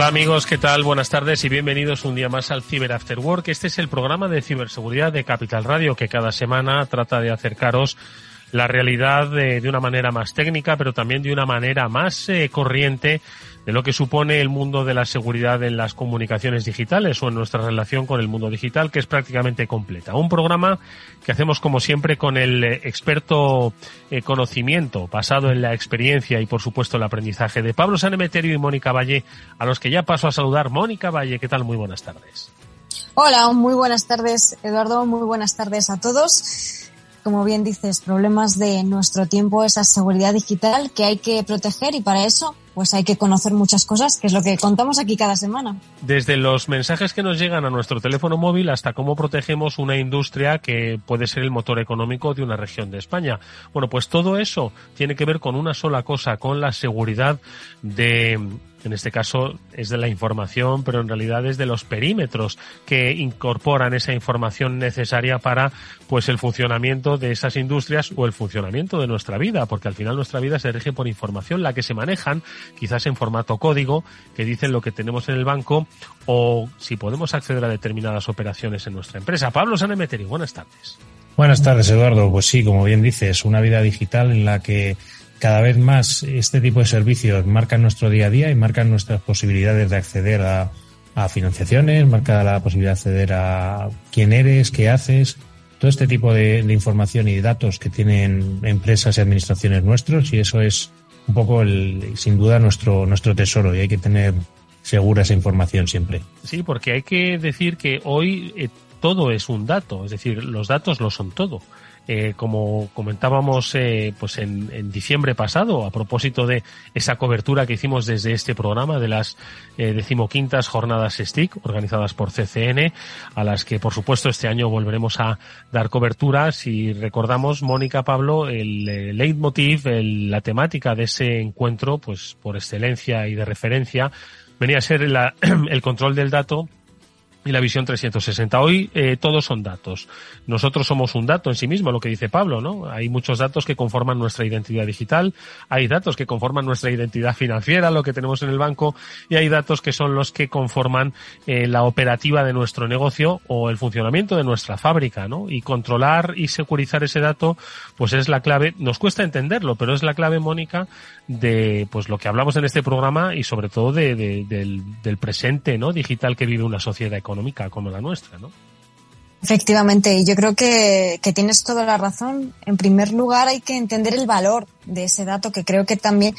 Hola amigos, ¿qué tal? Buenas tardes y bienvenidos un día más al Cyber After Work. Este es el programa de ciberseguridad de Capital Radio que cada semana trata de acercaros la realidad de, una manera más técnica, pero también de una manera más eh, corriente de lo que supone el mundo de la seguridad en las comunicaciones digitales o en nuestra relación con el mundo digital, que es prácticamente completa. Un programa que hacemos como siempre con el eh, experto eh, conocimiento basado en la experiencia y por supuesto el aprendizaje de Pablo Sanemeterio y Mónica Valle, a los que ya paso a saludar. Mónica Valle, ¿qué tal? Muy buenas tardes. Hola, muy buenas tardes, Eduardo. Muy buenas tardes a todos como bien dices, problemas de nuestro tiempo, esa seguridad digital que hay que proteger y para eso pues hay que conocer muchas cosas, que es lo que contamos aquí cada semana. Desde los mensajes que nos llegan a nuestro teléfono móvil hasta cómo protegemos una industria que puede ser el motor económico de una región de España. Bueno, pues todo eso tiene que ver con una sola cosa, con la seguridad de en este caso es de la información, pero en realidad es de los perímetros que incorporan esa información necesaria para pues el funcionamiento de esas industrias o el funcionamiento de nuestra vida, porque al final nuestra vida se rige por información, la que se manejan quizás en formato código, que dicen lo que tenemos en el banco o si podemos acceder a determinadas operaciones en nuestra empresa. Pablo Sanemeteri, buenas tardes. Buenas tardes, Eduardo. Pues sí, como bien dices, una vida digital en la que cada vez más este tipo de servicios marcan nuestro día a día y marcan nuestras posibilidades de acceder a, financiaciones, marca la posibilidad de acceder a quién eres, qué haces, todo este tipo de, información y datos que tienen empresas y administraciones nuestros y eso es un poco el, sin duda nuestro, nuestro tesoro y hay que tener segura esa información siempre. Sí, porque hay que decir que hoy eh, todo es un dato, es decir, los datos lo son todo. Eh, como comentábamos eh, pues en, diciembre pasado, a propósito de esa cobertura que hicimos desde este programa de las eh, decimoquintas jornadas STIC organizadas por CCN, a las que por supuesto este año volveremos a dar cobertura. Si recordamos, Mónica Pablo, el leitmotiv, la temática de ese encuentro, pues por excelencia y de referencia, venía a ser el control del dato y la visión 360. Hoy eh, todos son datos. Nosotros somos un dato en sí mismo, lo que dice Pablo, ¿no? Hay muchos datos que conforman nuestra identidad digital, hay datos que conforman nuestra identidad financiera, lo que tenemos en el banco, y hay datos que son los que conforman eh, la operativa de nuestro negocio o el funcionamiento de nuestra fábrica, ¿no? Y controlar y securizar ese dato, pues es la clave. Nos cuesta entenderlo, pero es la clave, Mónica, de pues lo que hablamos en este programa y sobre todo de, del, del presente, ¿no? Digital que vive una sociedad económica económica como la nuestra, ¿no? Efectivamente, y yo creo que, tienes toda la razón. En primer lugar, hay que entender el valor de ese dato, que creo que también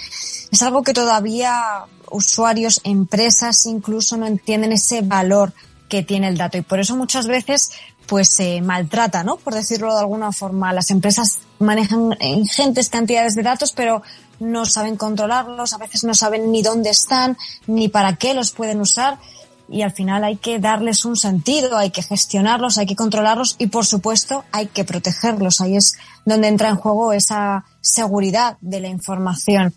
es algo que todavía usuarios, empresas incluso no entienden ese valor que tiene el dato. Y por eso muchas veces pues se maltrata, ¿no? Por decirlo de alguna forma. Las empresas manejan ingentes cantidades de datos, pero no saben controlarlos, a veces no saben ni dónde están, ni para qué los pueden usar y al final hay que darles un sentido, hay que gestionarlos, hay que controlarlos y por supuesto hay que protegerlos. Ahí es donde entra en juego esa seguridad de la información.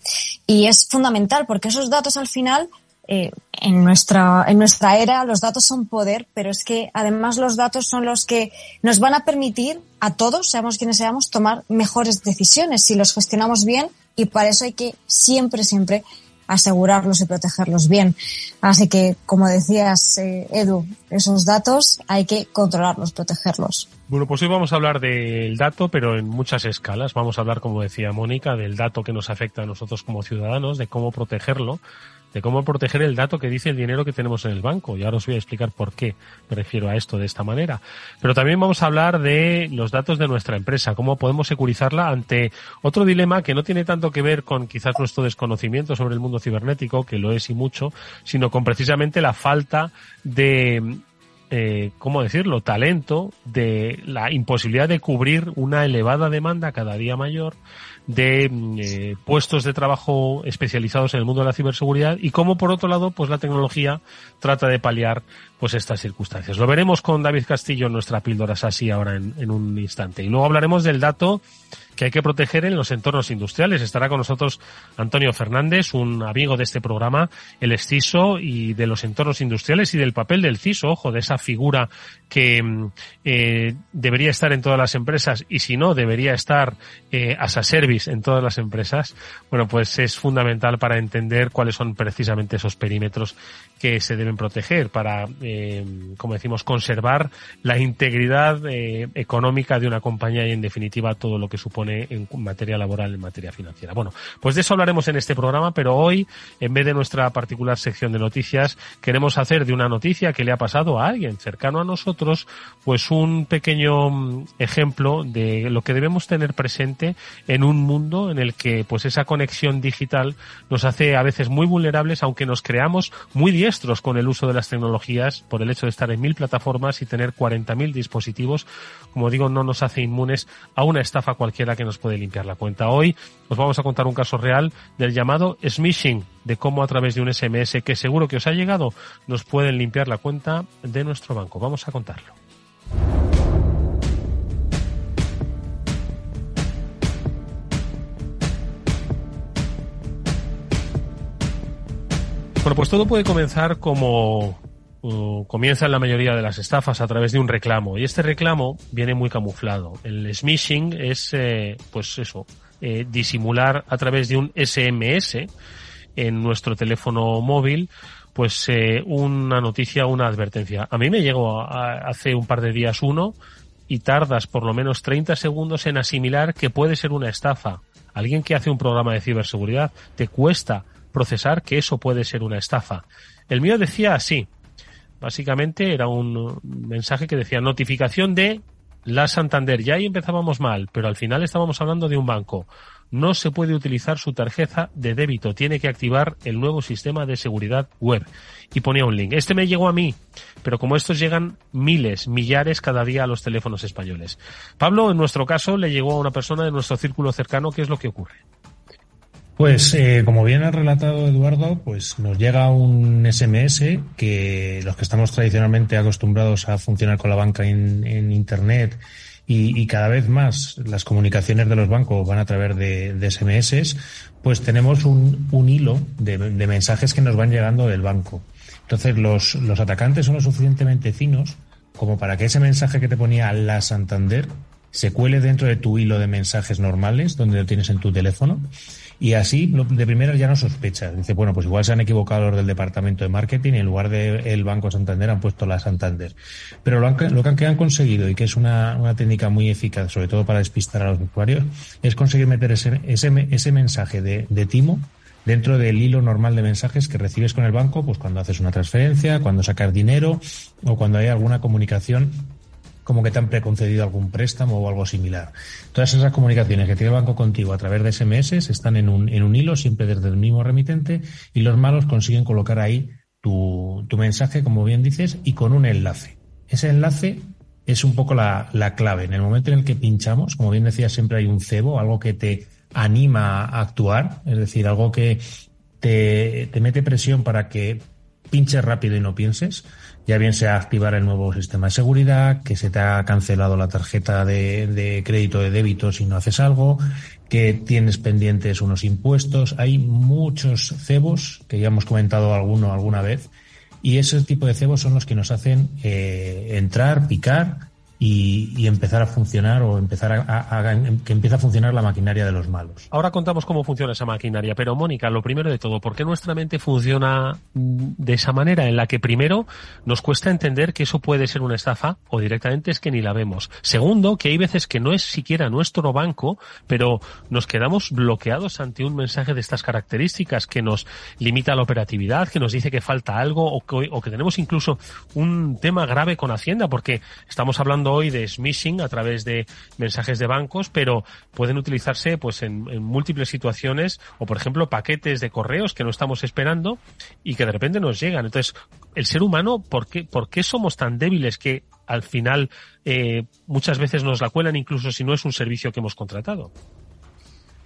Y es fundamental porque esos datos al final eh, en nuestra en nuestra era los datos son poder, pero es que además los datos son los que nos van a permitir a todos, seamos quienes seamos, tomar mejores decisiones si los gestionamos bien y para eso hay que siempre siempre asegurarlos y protegerlos bien. Así que, como decías, eh, Edu, esos datos hay que controlarlos, protegerlos. Bueno, pues hoy vamos a hablar del dato, pero en muchas escalas. Vamos a hablar, como decía Mónica, del dato que nos afecta a nosotros como ciudadanos, de cómo protegerlo, de cómo proteger el dato que dice el dinero que tenemos en el banco. Y ahora os voy a explicar por qué me refiero a esto de esta manera. Pero también vamos a hablar de los datos de nuestra empresa, cómo podemos securizarla ante otro dilema que no tiene tanto que ver con quizás nuestro desconocimiento sobre el mundo cibernético, que lo es y mucho, sino con precisamente la falta de eh, ¿cómo decirlo?, talento, de la imposibilidad de cubrir una elevada demanda cada día mayor de eh, puestos de trabajo especializados en el mundo de la ciberseguridad y cómo por otro lado pues la tecnología trata de paliar pues estas circunstancias. Lo veremos con David Castillo en nuestra píldora así ahora en, en un instante. Y luego hablaremos del dato que hay que proteger en los entornos industriales. Estará con nosotros Antonio Fernández, un amigo de este programa, el CISO y de los entornos industriales y del papel del CISO, ojo, de esa figura que mm, eh, debería estar en todas las empresas y si no, debería estar eh, as a service en todas las empresas. Bueno, pues es fundamental para entender cuáles son precisamente esos perímetros que se deben proteger para, eh, como decimos, conservar la integridad eh, económica de una compañía y, en definitiva, todo lo que supone en materia laboral, en materia financiera. Bueno, pues de eso hablaremos en este programa, pero hoy, en vez de nuestra particular sección de noticias, queremos hacer de una noticia que le ha pasado a alguien cercano a nosotros, pues un pequeño mm, ejemplo de lo que debemos tener presente en un mundo en el que, pues, esa conexión digital nos hace a veces muy vulnerables, aunque nos creamos muy diestros con el uso de las tecnologías por el hecho de estar en mil plataformas y tener 40.000 dispositivos. Como digo, no nos hace inmunes a una estafa cualquiera que nos puede limpiar la cuenta. Hoy os vamos a contar un caso real del llamado smishing, de cómo a través de un SMS que seguro que os ha llegado nos pueden limpiar la cuenta de nuestro banco. Vamos a contarlo. Bueno, pues todo puede comenzar como comienza en la mayoría de las estafas a través de un reclamo. Y este reclamo viene muy camuflado. El smishing es, eh, pues eso, eh, disimular a través de un SMS en nuestro teléfono móvil pues eh, una noticia, una advertencia. A mí me llegó hace un par de días uno y tardas por lo menos 30 segundos en asimilar que puede ser una estafa. Alguien que hace un programa de ciberseguridad te cuesta procesar que eso puede ser una estafa. El mío decía así. Básicamente era un mensaje que decía notificación de la Santander. Ya ahí empezábamos mal, pero al final estábamos hablando de un banco. No se puede utilizar su tarjeta de débito. Tiene que activar el nuevo sistema de seguridad web. Y ponía un link. Este me llegó a mí, pero como estos llegan miles, millares cada día a los teléfonos españoles. Pablo, en nuestro caso, le llegó a una persona de nuestro círculo cercano. ¿Qué es lo que ocurre? Pues eh, como bien ha relatado Eduardo, pues nos llega un SMS que los que estamos tradicionalmente acostumbrados a funcionar con la banca en, Internet y, cada vez más las comunicaciones de los bancos van a través de, SMS, pues tenemos un, hilo de, mensajes que nos van llegando del banco. Entonces los, los atacantes son lo suficientemente finos como para que ese mensaje que te ponía la Santander se cuele dentro de tu hilo de mensajes normales donde lo tienes en tu teléfono y así, de primera ya no sospecha. Dice, bueno, pues igual se han equivocado los del departamento de marketing y en lugar de el Banco Santander han puesto la Santander. Pero lo, lo que han conseguido, y que es una, una, técnica muy eficaz, sobre todo para despistar a los usuarios, es conseguir meter ese, ese, ese mensaje de, de timo dentro del hilo normal de mensajes que recibes con el banco, pues cuando haces una transferencia, cuando sacas dinero o cuando hay alguna comunicación como que te han preconcedido algún préstamo o algo similar. Todas esas comunicaciones que tiene el banco contigo a través de SMS están en un, en un hilo, siempre desde el mismo remitente, y los malos consiguen colocar ahí tu, tu mensaje, como bien dices, y con un enlace. Ese enlace es un poco la, la clave. En el momento en el que pinchamos, como bien decía, siempre hay un cebo, algo que te anima a actuar, es decir, algo que te, te mete presión para que pinches rápido y no pienses ya bien sea activar el nuevo sistema de seguridad, que se te ha cancelado la tarjeta de, crédito de débito si no haces algo, que tienes pendientes unos impuestos. Hay muchos cebos, que ya hemos comentado alguno alguna vez, y ese tipo de cebos son los que nos hacen eh, entrar, picar y, empezar a funcionar o empezar a, que empiece a funcionar la maquinaria de los malos. Ahora contamos cómo funciona esa maquinaria, pero Mónica, lo primero de todo, ¿por qué nuestra mente funciona de esa manera en la que primero nos cuesta entender que eso puede ser una estafa o directamente es que ni la vemos? Segundo, que hay veces que no es siquiera nuestro banco, pero nos quedamos bloqueados ante un mensaje de estas características que nos limita la operatividad, que nos dice que falta algo o que, o que tenemos incluso un tema grave con Hacienda porque estamos hablando hoy de smishing a través de mensajes de bancos, pero pueden utilizarse pues en, múltiples situaciones o por ejemplo paquetes de correos que no estamos esperando y que de repente nos llegan. Entonces, el ser humano, ¿por qué, por qué somos tan débiles que al final eh, muchas veces nos la cuelan incluso si no es un servicio que hemos contratado?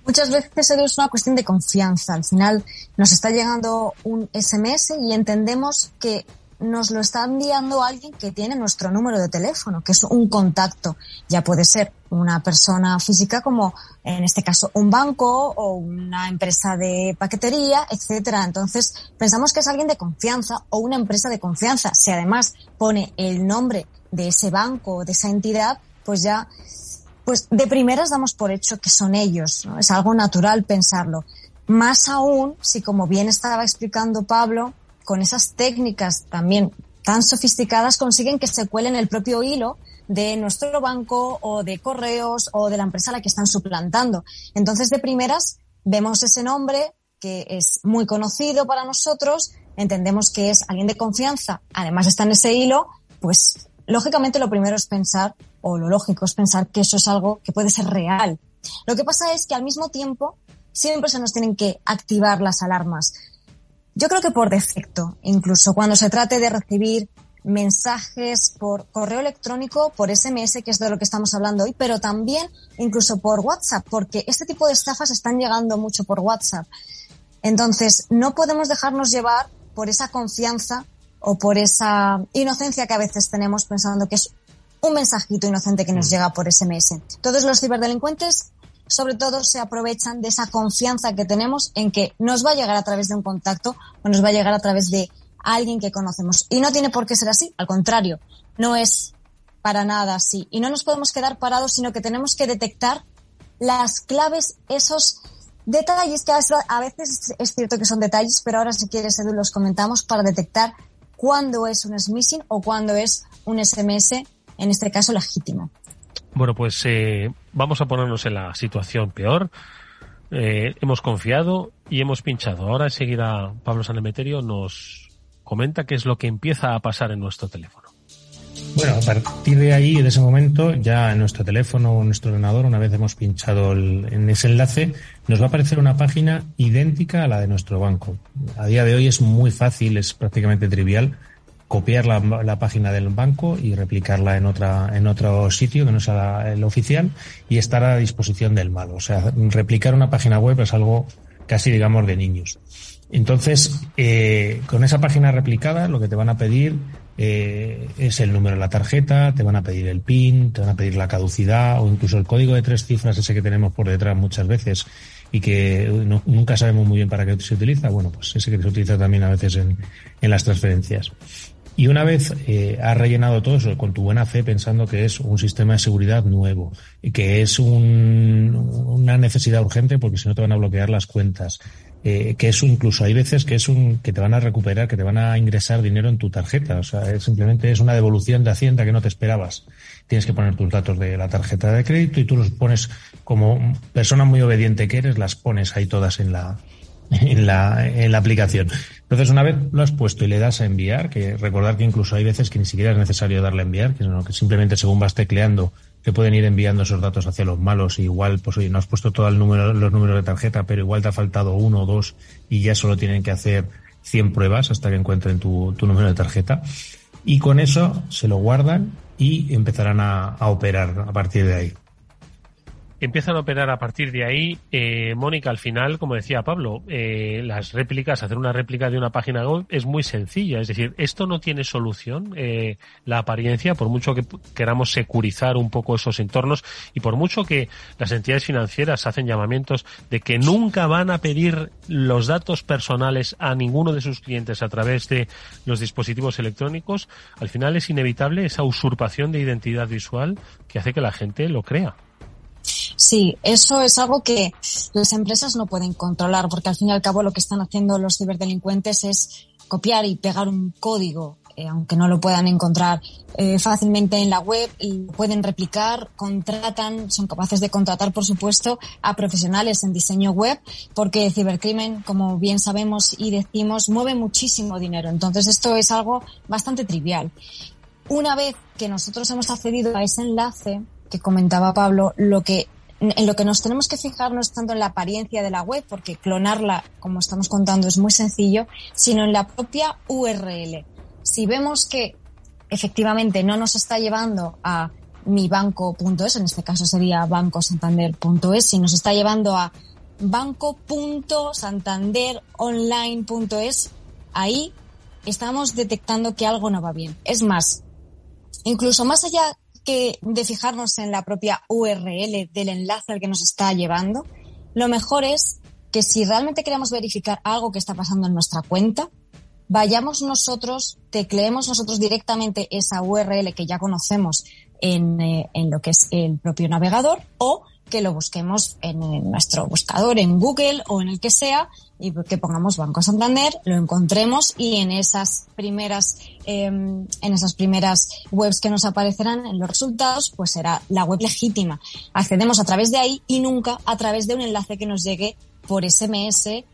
Muchas veces es una cuestión de confianza. Al final nos está llegando un SMS y entendemos que nos lo está enviando alguien que tiene nuestro número de teléfono, que es un contacto. Ya puede ser una persona física como en este caso un banco o una empresa de paquetería, etcétera. Entonces pensamos que es alguien de confianza o una empresa de confianza. Si además pone el nombre de ese banco o de esa entidad, pues ya, pues de primeras damos por hecho que son ellos. ¿no? Es algo natural pensarlo. Más aún si, como bien estaba explicando Pablo, con esas técnicas también tan sofisticadas consiguen que se cuelen el propio hilo de nuestro banco o de correos o de la empresa a la que están suplantando. Entonces, de primeras, vemos ese nombre que es muy conocido para nosotros, entendemos que es alguien de confianza, además está en ese hilo, pues lógicamente lo primero es pensar, o lo lógico es pensar que eso es algo que puede ser real. Lo que pasa es que al mismo tiempo siempre se nos tienen que activar las alarmas. Yo creo que por defecto, incluso cuando se trate de recibir mensajes por correo electrónico, por SMS, que es de lo que estamos hablando hoy, pero también incluso por WhatsApp, porque este tipo de estafas están llegando mucho por WhatsApp. Entonces, no podemos dejarnos llevar por esa confianza o por esa inocencia que a veces tenemos pensando que es un mensajito inocente que nos mm. llega por SMS. Todos los ciberdelincuentes sobre todo se aprovechan de esa confianza que tenemos en que nos va a llegar a través de un contacto o nos va a llegar a través de alguien que conocemos. Y no tiene por qué ser así, al contrario, no es para nada así. Y no nos podemos quedar parados, sino que tenemos que detectar las claves, esos detalles que a veces es cierto que son detalles, pero ahora si quieres, Edu, los comentamos para detectar cuándo es un smishing o cuándo es un SMS, en este caso legítimo. Bueno, pues eh, vamos a ponernos en la situación peor. Eh, hemos confiado y hemos pinchado. Ahora enseguida Pablo Sanemeterio nos comenta qué es lo que empieza a pasar en nuestro teléfono. Bueno, a partir de ahí, de ese momento, ya en nuestro teléfono o en nuestro ordenador, una vez hemos pinchado en ese enlace, nos va a aparecer una página idéntica a la de nuestro banco. A día de hoy es muy fácil, es prácticamente trivial copiar la, página del banco y replicarla en otra en otro sitio que no sea el oficial y estar a disposición del malo. O sea, replicar una página web es algo casi digamos de niños. Entonces, eh, con esa página replicada, lo que te van a pedir eh, es el número de la tarjeta, te van a pedir el PIN, te van a pedir la caducidad o incluso el código de tres cifras ese que tenemos por detrás muchas veces y que nunca sabemos muy bien para qué se utiliza. Bueno, pues ese que se utiliza también a veces en, en las transferencias. Y una vez eh, has rellenado todo eso con tu buena fe pensando que es un sistema de seguridad nuevo, y que es un, una necesidad urgente porque si no te van a bloquear las cuentas, eh, que es incluso hay veces que es un que te van a recuperar, que te van a ingresar dinero en tu tarjeta, o sea, es, simplemente es una devolución de Hacienda que no te esperabas. Tienes que poner tus datos de la tarjeta de crédito y tú los pones como persona muy obediente que eres, las pones ahí todas en la en la, aplicación. Entonces, una vez lo has puesto y le das a enviar, que recordar que incluso hay veces que ni siquiera es necesario darle a enviar, sino que simplemente según vas tecleando, te pueden ir enviando esos datos hacia los malos. Igual, pues oye, no has puesto todo el número, los números de tarjeta, pero igual te ha faltado uno o dos y ya solo tienen que hacer 100 pruebas hasta que encuentren tu número de tarjeta. Y con eso se lo guardan y empezarán a operar a partir de ahí empiezan a operar a partir de ahí. Eh, Mónica, al final, como decía Pablo, eh, las réplicas, hacer una réplica de una página web es muy sencilla. Es decir, esto no tiene solución. Eh, la apariencia, por mucho que queramos securizar un poco esos entornos y por mucho que las entidades financieras hacen llamamientos de que nunca van a pedir los datos personales a ninguno de sus clientes a través de los dispositivos electrónicos, al final es inevitable esa usurpación de identidad visual que hace que la gente lo crea. Sí, eso es algo que las empresas no pueden controlar porque al fin y al cabo lo que están haciendo los ciberdelincuentes es copiar y pegar un código eh, aunque no lo puedan encontrar eh, fácilmente en la web, y pueden replicar, contratan, son capaces de contratar, por supuesto, a profesionales en diseño web, porque el cibercrimen, como bien sabemos y decimos, mueve muchísimo dinero. Entonces, esto es algo bastante trivial. Una vez que nosotros hemos accedido a ese enlace que comentaba Pablo, lo que en lo que nos tenemos que fijar no es tanto en la apariencia de la web, porque clonarla, como estamos contando, es muy sencillo, sino en la propia URL. Si vemos que efectivamente no nos está llevando a mi banco.es, en este caso sería bancosantander.es, si nos está llevando a banco.santanderonline.es. Ahí estamos detectando que algo no va bien. Es más, incluso más allá que de fijarnos en la propia URL del enlace al que nos está llevando, lo mejor es que si realmente queremos verificar algo que está pasando en nuestra cuenta, vayamos nosotros, tecleemos nosotros directamente esa URL que ya conocemos en, eh, en lo que es el propio navegador o que lo busquemos en, nuestro buscador, en Google o en el que sea, y que pongamos Banco Santander, lo encontremos y en esas primeras, em, en esas primeras webs que nos aparecerán en los resultados, pues será la web legítima. Accedemos a través de ahí y nunca a través de un enlace que nos llegue por SMS,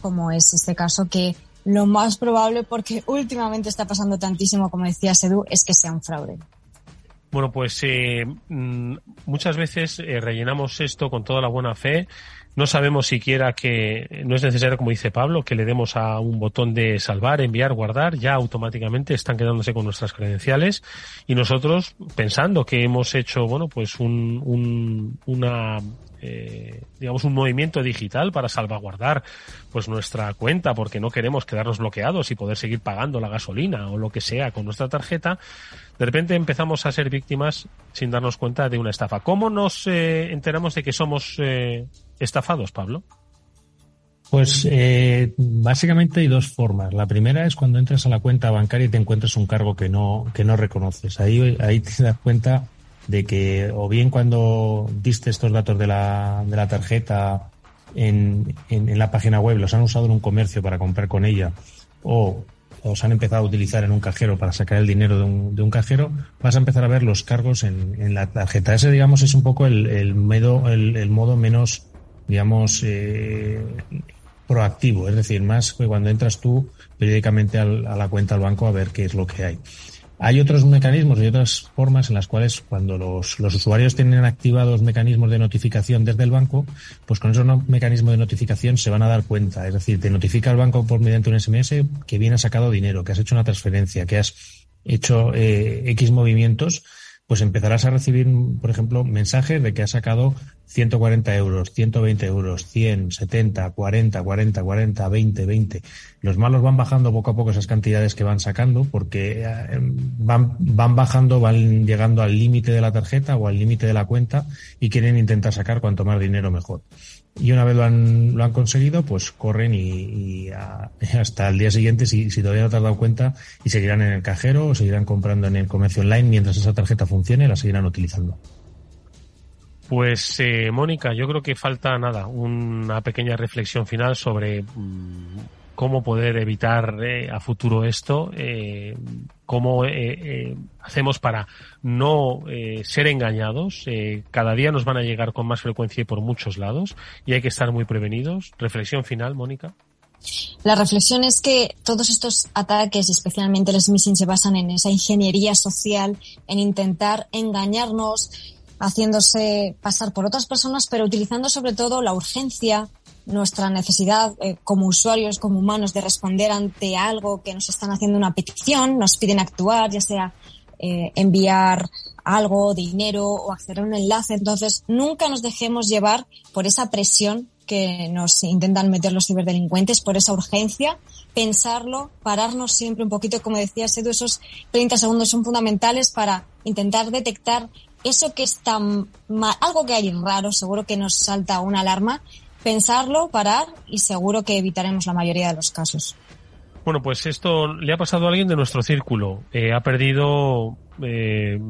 como es este caso que lo más probable, porque últimamente está pasando tantísimo, como decía Sedu, es que sea un fraude. Bueno, pues eh, mm, muchas veces eh, rellenamos esto con toda la buena fe. No sabemos siquiera que no es necesario, como dice Pablo, que le demos a un botón de salvar, enviar, guardar. Ya automáticamente están quedándose con nuestras credenciales y nosotros pensando que hemos hecho, bueno, pues un, un, una eh, digamos, un movimiento digital para salvaguardar pues nuestra cuenta porque no queremos quedarnos bloqueados y poder seguir pagando la gasolina o lo que sea con nuestra tarjeta, de repente empezamos a ser víctimas sin darnos cuenta de una estafa. ¿Cómo nos eh, enteramos de que somos eh, estafados, Pablo? Pues básicamente hay dos formas. La primera es cuando entras a la cuenta bancaria y te encuentras un cargo que no, que no reconoces. Ahí, ahí te das cuenta de que o bien cuando diste estos datos de la, de la tarjeta en, en, la página web los han usado en un comercio para comprar con ella o os han empezado a utilizar en un cajero para sacar el dinero de un, de un cajero, vas a empezar a ver los cargos en, en la tarjeta. Ese, digamos, es un poco el, el, medo, el modo menos, digamos, eh, proactivo. Es decir, más que cuando entras tú periódicamente al, a la cuenta al banco a ver qué es lo que hay. Hay otros mecanismos y otras formas en las cuales cuando los, los, usuarios tienen activados mecanismos de notificación desde el banco, pues con esos mecanismos de notificación se van a dar cuenta. Es decir, te notifica el banco por mediante un SMS que bien has sacado dinero, que has hecho una transferencia, que has hecho eh, X movimientos pues empezarás a recibir, por ejemplo, mensajes de que has sacado 140 euros, 120 euros, 100, 70, 40, 40, 40, 20, 20. Los malos van bajando poco a poco esas cantidades que van sacando porque eh, van, van bajando, van llegando al límite de la tarjeta o al límite de la cuenta y quieren intentar sacar cuanto más dinero mejor y una vez lo han, lo han conseguido, pues corren y, hasta el día siguiente, si, todavía no te has dado cuenta, y seguirán en el cajero o seguirán comprando en el comercio online mientras esa tarjeta funcione, la seguirán utilizando. Pues eh, Mónica, yo creo que falta nada, una pequeña reflexión final sobre mm, cómo poder evitar eh, a futuro esto, eh, cómo eh, hacemos para no ser engañados. cada día nos van a llegar con más frecuencia y por muchos lados y hay que estar muy prevenidos. Reflexión final, Mónica. La reflexión es que todos estos ataques, especialmente los missing, se basan en esa ingeniería social, en intentar engañarnos, haciéndose pasar por otras personas, pero utilizando sobre todo la urgencia, nuestra necesidad eh, como usuarios, como humanos, de responder ante algo que nos están haciendo una petición, nos piden actuar, ya sea eh, enviar algo, dinero o acceder a un enlace. Entonces, nunca nos dejemos llevar por esa presión que nos intentan meter los ciberdelincuentes, por esa urgencia, pensarlo, pararnos siempre un poquito, como decía Sedu, esos 30 segundos son fundamentales para intentar detectar eso que está mal, algo que hay raro, seguro que nos salta una alarma pensarlo, parar y seguro que evitaremos la mayoría de los casos. Bueno, pues esto le ha pasado a alguien de nuestro círculo. Eh, ha perdido eh,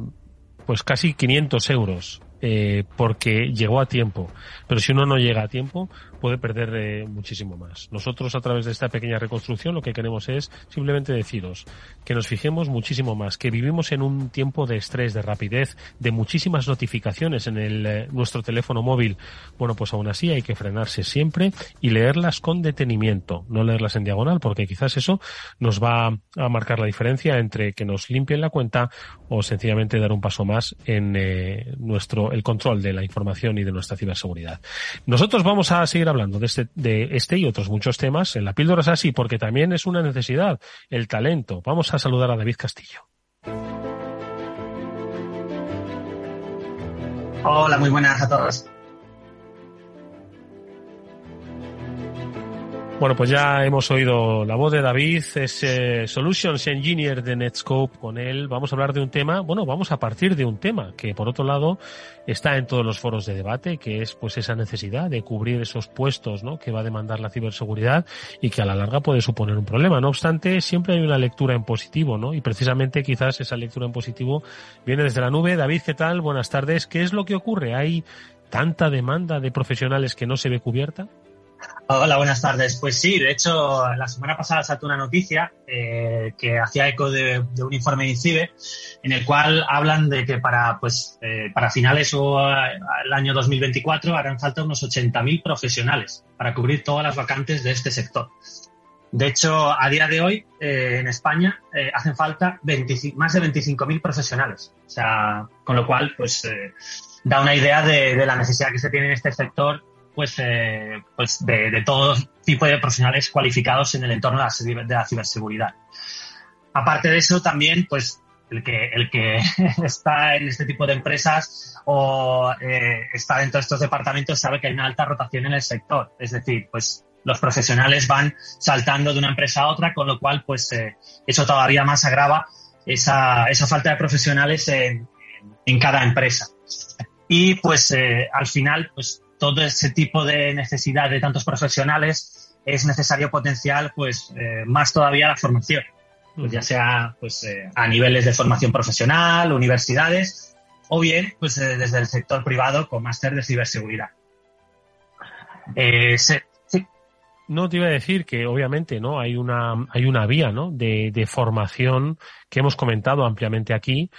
pues casi 500 euros eh, porque llegó a tiempo. Pero si uno no llega a tiempo, puede perder eh, muchísimo más. Nosotros a través de esta pequeña reconstrucción lo que queremos es simplemente deciros que nos fijemos muchísimo más, que vivimos en un tiempo de estrés, de rapidez, de muchísimas notificaciones en el, eh, nuestro teléfono móvil. Bueno, pues aún así hay que frenarse siempre y leerlas con detenimiento, no leerlas en diagonal, porque quizás eso nos va a marcar la diferencia entre que nos limpien la cuenta o sencillamente dar un paso más en eh, nuestro el control de la información y de nuestra ciberseguridad. Nosotros vamos a seguir hablando de este, de este y otros muchos temas en la píldora así porque también es una necesidad, el talento. Vamos a saludar a David Castillo. Hola, muy buenas a todos. Bueno, pues ya hemos oído la voz de David, es eh, Solutions Engineer de Netscope. Con él vamos a hablar de un tema, bueno, vamos a partir de un tema que por otro lado está en todos los foros de debate, que es pues esa necesidad de cubrir esos puestos, ¿no? Que va a demandar la ciberseguridad y que a la larga puede suponer un problema. No obstante, siempre hay una lectura en positivo, ¿no? Y precisamente quizás esa lectura en positivo viene desde la nube. David, ¿qué tal? Buenas tardes. ¿Qué es lo que ocurre? ¿Hay tanta demanda de profesionales que no se ve cubierta? Hola, buenas tardes. Pues sí, de hecho, la semana pasada saltó una noticia eh, que hacía eco de, un informe de INCIBE en el cual hablan de que para, pues, eh, para finales o el año 2024 harán falta unos 80.000 profesionales para cubrir todas las vacantes de este sector. De hecho, a día de hoy, eh, en España, hacen falta más de 25.000 profesionales. O sea, con lo cual, pues, da una idea de, de la necesidad que se tiene en este sector pues, eh, pues de, de, todo tipo de profesionales cualificados en el entorno de la, ciberseguridad. Aparte de eso, también, pues, el que, el que está en este tipo de empresas o eh, está dentro de estos departamentos sabe que hay una alta rotación en el sector. Es decir, pues los profesionales van saltando de una empresa a otra, con lo cual, pues, eh, eso todavía más agrava esa, esa falta de profesionales en, en cada empresa. Y pues eh, al final, pues todo ese tipo de necesidad de tantos profesionales es necesario potenciar pues eh, más todavía la formación, pues ya sea pues eh, a niveles de formación profesional, universidades o bien pues eh, desde el sector privado con máster de ciberseguridad. sí. No te iba a decir que obviamente no hay una hay una vía ¿no? de, de formación que hemos comentado ampliamente aquí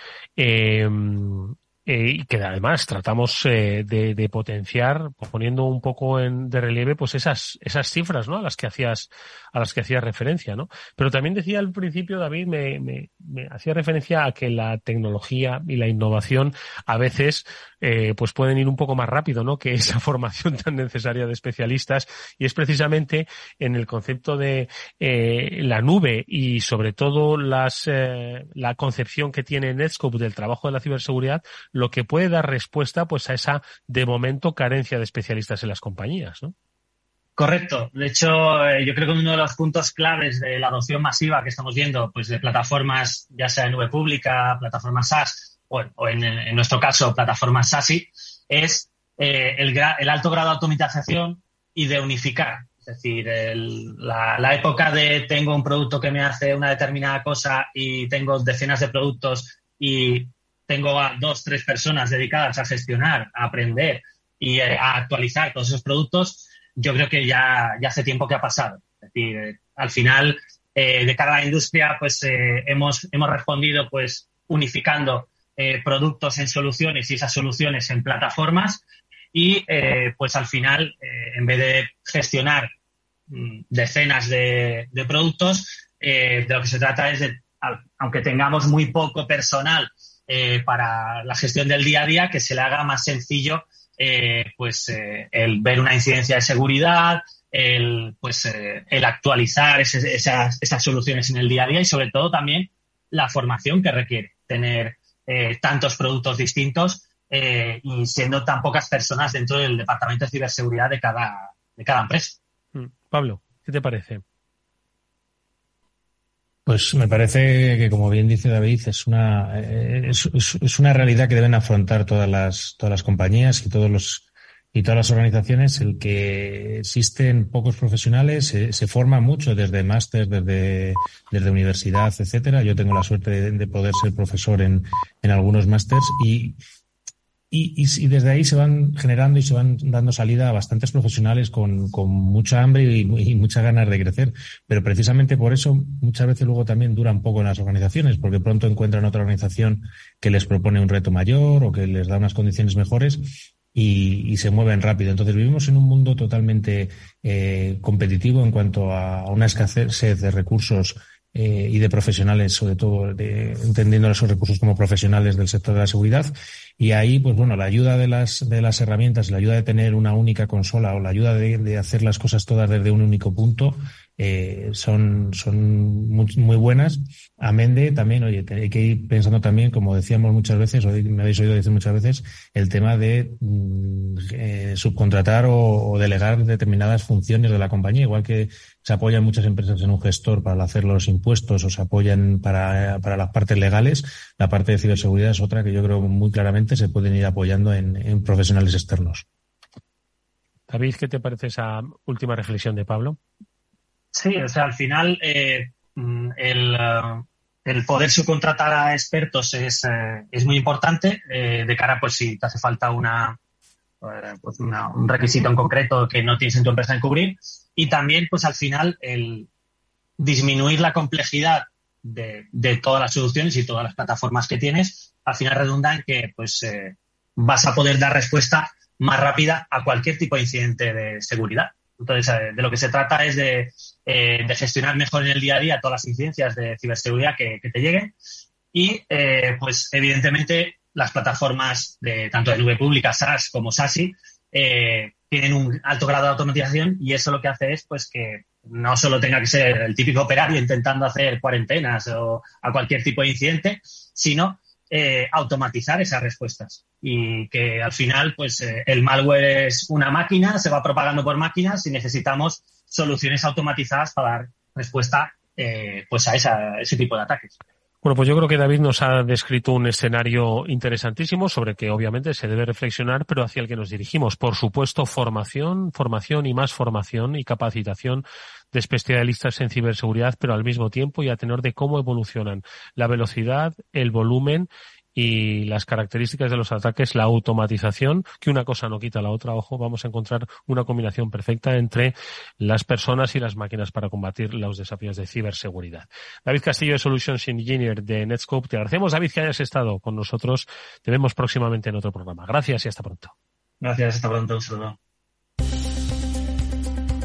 eh, y que además tratamos eh, de, de, potenciar poniendo un poco en, de relieve pues esas esas cifras no a las que hacías a las que hacías referencia no pero también decía al principio David me, me, me hacía referencia a que la tecnología y la innovación a veces eh, pues pueden ir un poco más rápido no que esa formación tan necesaria de especialistas. Y es precisamente en el concepto de eh, la nube y sobre todo las eh, la concepción que tiene Netscope del trabajo de la ciberseguridad lo que puede dar respuesta pues a esa, de momento, carencia de especialistas en las compañías, ¿no? Correcto. De hecho, eh, yo creo que uno de los puntos claves de la adopción masiva que estamos viendo, pues de plataformas, ya sea en nube pública, plataformas SaaS, o, en, nuestro caso, plataformas SASI, es eh, el, el, alto grado de automatización y de unificar. Es decir, la, la, época de tengo un producto que me hace una determinada cosa y tengo decenas de productos y tengo a dos, tres personas dedicadas a gestionar, a aprender y eh, a actualizar todos esos productos, yo creo que ya, ya hace tiempo que ha pasado. Es decir, eh, al final, eh, de cara a la industria, pues hemos, hemos respondido pues unificando productos en soluciones y esas soluciones en plataformas y pues al final, en vez de gestionar mm, decenas de, productos, de lo que se trata es de, aunque tengamos muy poco personal eh, para la gestión del día a día que se le haga más sencillo eh, pues eh, el ver una incidencia de seguridad, el pues el actualizar esas, esas soluciones en el día a día y sobre todo también la formación que requiere tener tantos productos distintos y siendo tan pocas personas dentro del departamento de ciberseguridad de cada, de cada empresa. Mm. Pablo, ¿qué te parece? Pues me parece que, como bien dice David, es una, es, es, una realidad que deben afrontar todas las, todas las compañías y todos los, y todas las organizaciones, el que existen pocos profesionales, se, se forma mucho desde máster, desde, desde universidad, etcétera. Yo tengo la suerte de, de poder ser profesor en, en algunos másters y, y, y, desde ahí se van generando y se van dando salida a bastantes profesionales con, mucha hambre y, y, muchas ganas de crecer. Pero precisamente por eso muchas veces luego también duran poco en las organizaciones, porque pronto encuentran otra organización que les propone un reto mayor o que les da unas condiciones mejores y, y, se mueven rápido. Entonces vivimos en un mundo totalmente eh, competitivo en cuanto a una escasez de recursos eh, y de profesionales, sobre todo de, entendiendo esos recursos como profesionales del sector de la seguridad. Y ahí, pues bueno, la ayuda de las, de las herramientas, la ayuda de tener una única consola o la ayuda de, de hacer las cosas todas desde un único punto, eh, son, son muy, buenas. Amende también, oye, hay que ir pensando también, como decíamos muchas veces, o me habéis oído decir muchas veces, el tema de mm, eh, subcontratar o, o, delegar determinadas funciones de la compañía, igual que se apoyan muchas empresas en un gestor para hacer los impuestos o se apoyan para, para las partes legales, la parte de ciberseguridad es otra que yo creo muy claramente se pueden ir apoyando en, en profesionales externos. David, ¿qué te parece esa última reflexión de Pablo? Sí, o sea, al final eh, mm, el, uh, el, poder subcontratar a expertos es, eh, es muy importante eh, de cara, pues si te hace falta una, pues un requisito en concreto que no tienes en tu empresa en cubrir y también, pues al final, el disminuir la complejidad de, de todas las soluciones y todas las plataformas que tienes, al final redunda en que pues eh, vas a poder dar respuesta más rápida a cualquier tipo de incidente de seguridad. Entonces, eh, de lo que se trata es de, eh, de, gestionar mejor en el día a día todas las incidencias de ciberseguridad que, te lleguen. Y, eh, pues, evidentemente, las plataformas de tanto de nube pública, SaaS como SASI, eh, tienen un alto grado de automatización y eso lo que hace es, pues, que no solo tenga que ser el típico operario intentando hacer cuarentenas o a cualquier tipo de incidente, sino eh, automatizar esas respuestas. Y que al final pues el malware es una máquina, se va propagando por máquinas y necesitamos soluciones automatizadas para dar respuesta eh, pues a esa, ese tipo de ataques. Bueno, pues yo creo que David nos ha descrito un escenario interesantísimo sobre que obviamente se debe reflexionar, pero hacia el que nos dirigimos. Por supuesto, formación, formación y más formación y capacitación de especialistas en ciberseguridad, pero al mismo tiempo y a tenor de cómo evolucionan la velocidad, el volumen y las características de los ataques, la automatización, que una cosa no quita la otra, ojo, vamos a encontrar una combinación perfecta entre las personas y las máquinas para combatir los desafíos de ciberseguridad. David Castillo, Solutions Engineer de Netscope, te agradecemos, David, que hayas estado con nosotros. Te vemos próximamente en otro programa. Gracias y hasta pronto. Gracias, hasta pronto. Un saludo.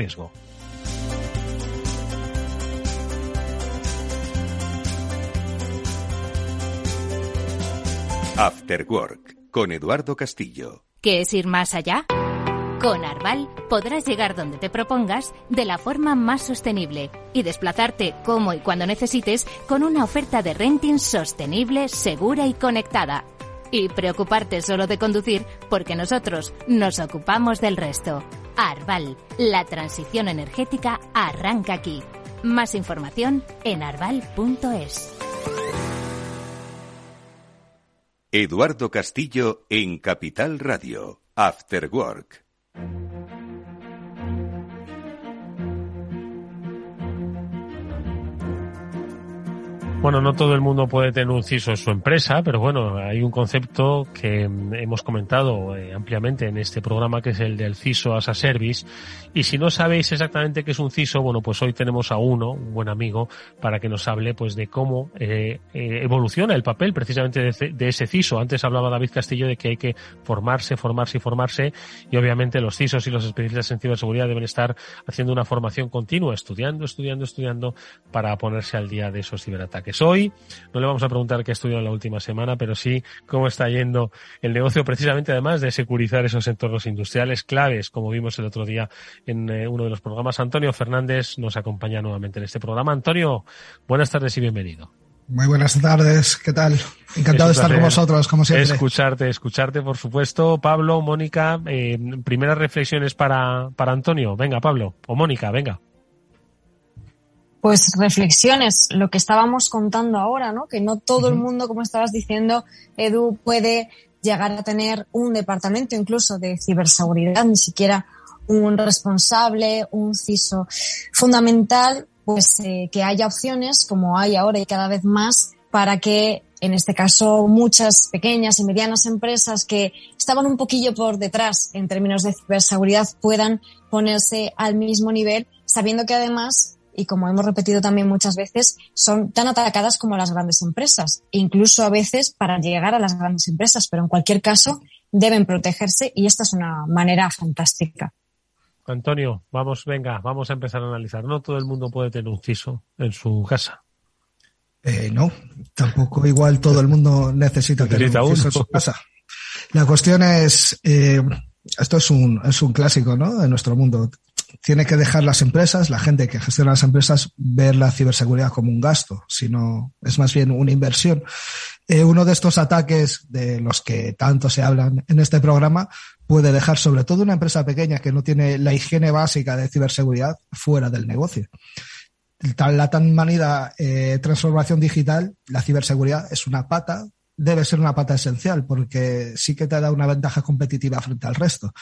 riesgo. After Work con Eduardo Castillo. ¿Qué es ir más allá? Con Arval podrás llegar donde te propongas de la forma más sostenible y desplazarte como y cuando necesites con una oferta de renting sostenible, segura y conectada. Y preocuparte solo de conducir porque nosotros nos ocupamos del resto. Arval, la transición energética arranca aquí. Más información en arval.es. Eduardo Castillo en Capital Radio, After Work. Bueno, no todo el mundo puede tener un CISO en su empresa, pero bueno, hay un concepto que hemos comentado eh, ampliamente en este programa que es el del CISO as a Service. Y si no sabéis exactamente qué es un CISO, bueno, pues hoy tenemos a uno, un buen amigo, para que nos hable pues de cómo eh, eh, evoluciona el papel precisamente de, de, ese CISO. Antes hablaba David Castillo de que hay que formarse, formarse y formarse. Y obviamente los CISOs y los especialistas en ciberseguridad deben estar haciendo una formación continua, estudiando, estudiando, estudiando para ponerse al día de esos ciberataques. Hoy no le vamos a preguntar qué ha estudiado en la última semana, pero sí cómo está yendo el negocio, precisamente además de securizar esos entornos industriales claves, como vimos el otro día en eh, uno de los programas. Antonio Fernández nos acompaña nuevamente en este programa. Antonio, buenas tardes y bienvenido. Muy buenas tardes, ¿qué tal? Encantado de estar con vosotros, como siempre. Escucharte, escucharte, por supuesto. Pablo, Mónica, eh, primeras reflexiones para, para Antonio. Venga, Pablo, o Mónica, venga. Pues reflexiones, lo que estábamos contando ahora, ¿no? Que no todo el mundo, como estabas diciendo, Edu, puede llegar a tener un departamento incluso de ciberseguridad, ni siquiera un responsable, un CISO. Fundamental, pues, eh, que haya opciones, como hay ahora y cada vez más, para que, en este caso, muchas pequeñas y medianas empresas que estaban un poquillo por detrás en términos de ciberseguridad puedan ponerse al mismo nivel, sabiendo que además y como hemos repetido también muchas veces, son tan atacadas como las grandes empresas, incluso a veces para llegar a las grandes empresas, pero en cualquier caso deben protegerse y esta es una manera fantástica. Antonio, vamos, venga, vamos a empezar a analizar. No todo el mundo puede tener un CISO en su casa. Eh, no, tampoco igual todo el mundo necesita tener un CISO en su casa. La cuestión es, eh, esto es un, es un clásico, ¿no? De nuestro mundo. Tiene que dejar las empresas, la gente que gestiona las empresas, ver la ciberseguridad como un gasto, sino es más bien una inversión. Eh, uno de estos ataques de los que tanto se hablan en este programa puede dejar sobre todo una empresa pequeña que no tiene la higiene básica de ciberseguridad fuera del negocio. La tan manida eh, transformación digital, la ciberseguridad es una pata debe ser una pata esencial porque sí que te da una ventaja competitiva frente al resto.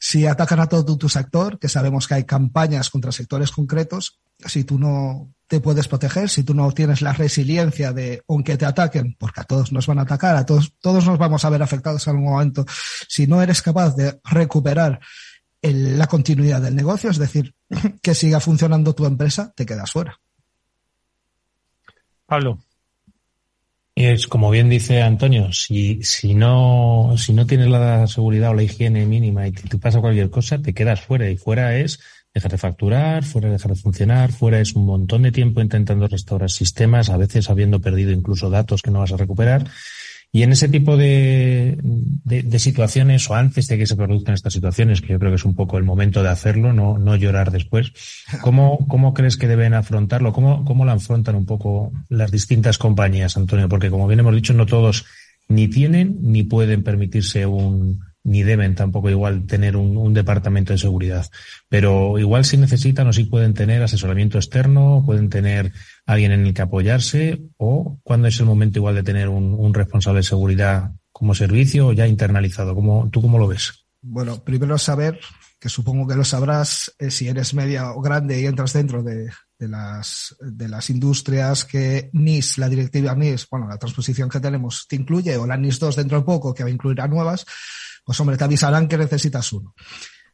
Si atacan a todo tu sector, que sabemos que hay campañas contra sectores concretos, si tú no te puedes proteger, si tú no tienes la resiliencia de, aunque te ataquen, porque a todos nos van a atacar, a todos, todos nos vamos a ver afectados en algún momento, si no eres capaz de recuperar la continuidad del negocio, es decir, que siga funcionando tu empresa, te quedas fuera. Pablo. Es como bien dice Antonio, si, si no, si no tienes la seguridad o la higiene mínima y te, pasa cualquier cosa, te quedas fuera. Y fuera es dejar de facturar, fuera dejar de funcionar, fuera es un montón de tiempo intentando restaurar sistemas, a veces habiendo perdido incluso datos que no vas a recuperar. Y en ese tipo de, de, situaciones o antes de que se produzcan estas situaciones, que yo creo que es un poco el momento de hacerlo, no, no llorar después, ¿cómo, ¿cómo crees que deben afrontarlo? ¿Cómo, ¿Cómo lo afrontan un poco las distintas compañías, Antonio? Porque como bien hemos dicho, no todos ni tienen ni pueden permitirse un, ni deben tampoco igual tener un, departamento de seguridad. Pero igual si necesitan o si pueden tener asesoramiento externo, pueden tener alguien en el que apoyarse o cuando es el momento igual de tener un, responsable de seguridad como servicio ya internalizado. ¿Cómo, ¿Tú cómo lo ves? Bueno, primero saber, que supongo que lo sabrás, eh, si eres media o grande y entras dentro de, de, las, de las industrias que NIS, la directiva NIS, bueno, la transposición que tenemos te incluye, o la NIS 2 dentro de poco, que va a incluir a nuevas, pues hombre, te avisarán que necesitas uno.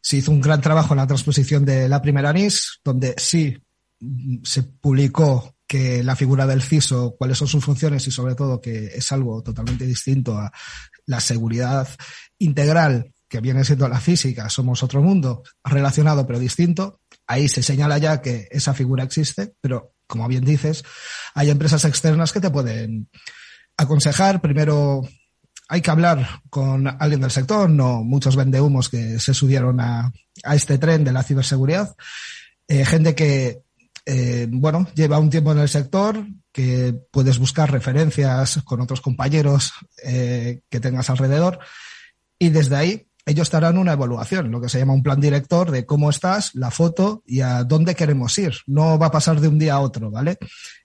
Se hizo un gran trabajo en la transposición de la primera NIS, donde sí se publicó que la figura del CISO, cuáles son sus funciones y sobre todo que es algo totalmente distinto a la seguridad integral que viene siendo la física, somos otro mundo relacionado pero distinto. Ahí se señala ya que esa figura existe, pero como bien dices, hay empresas externas que te pueden aconsejar primero hay que hablar con alguien del sector, no muchos vendehumos que se subieron a, este tren de la ciberseguridad. Eh, gente que, eh, bueno, lleva un tiempo en el sector, que puedes buscar referencias con otros compañeros eh, que tengas alrededor y desde ahí ellos te harán una evaluación, lo que se llama un plan director de cómo estás, la foto y a dónde queremos ir. No va a pasar de un día a otro, ¿vale?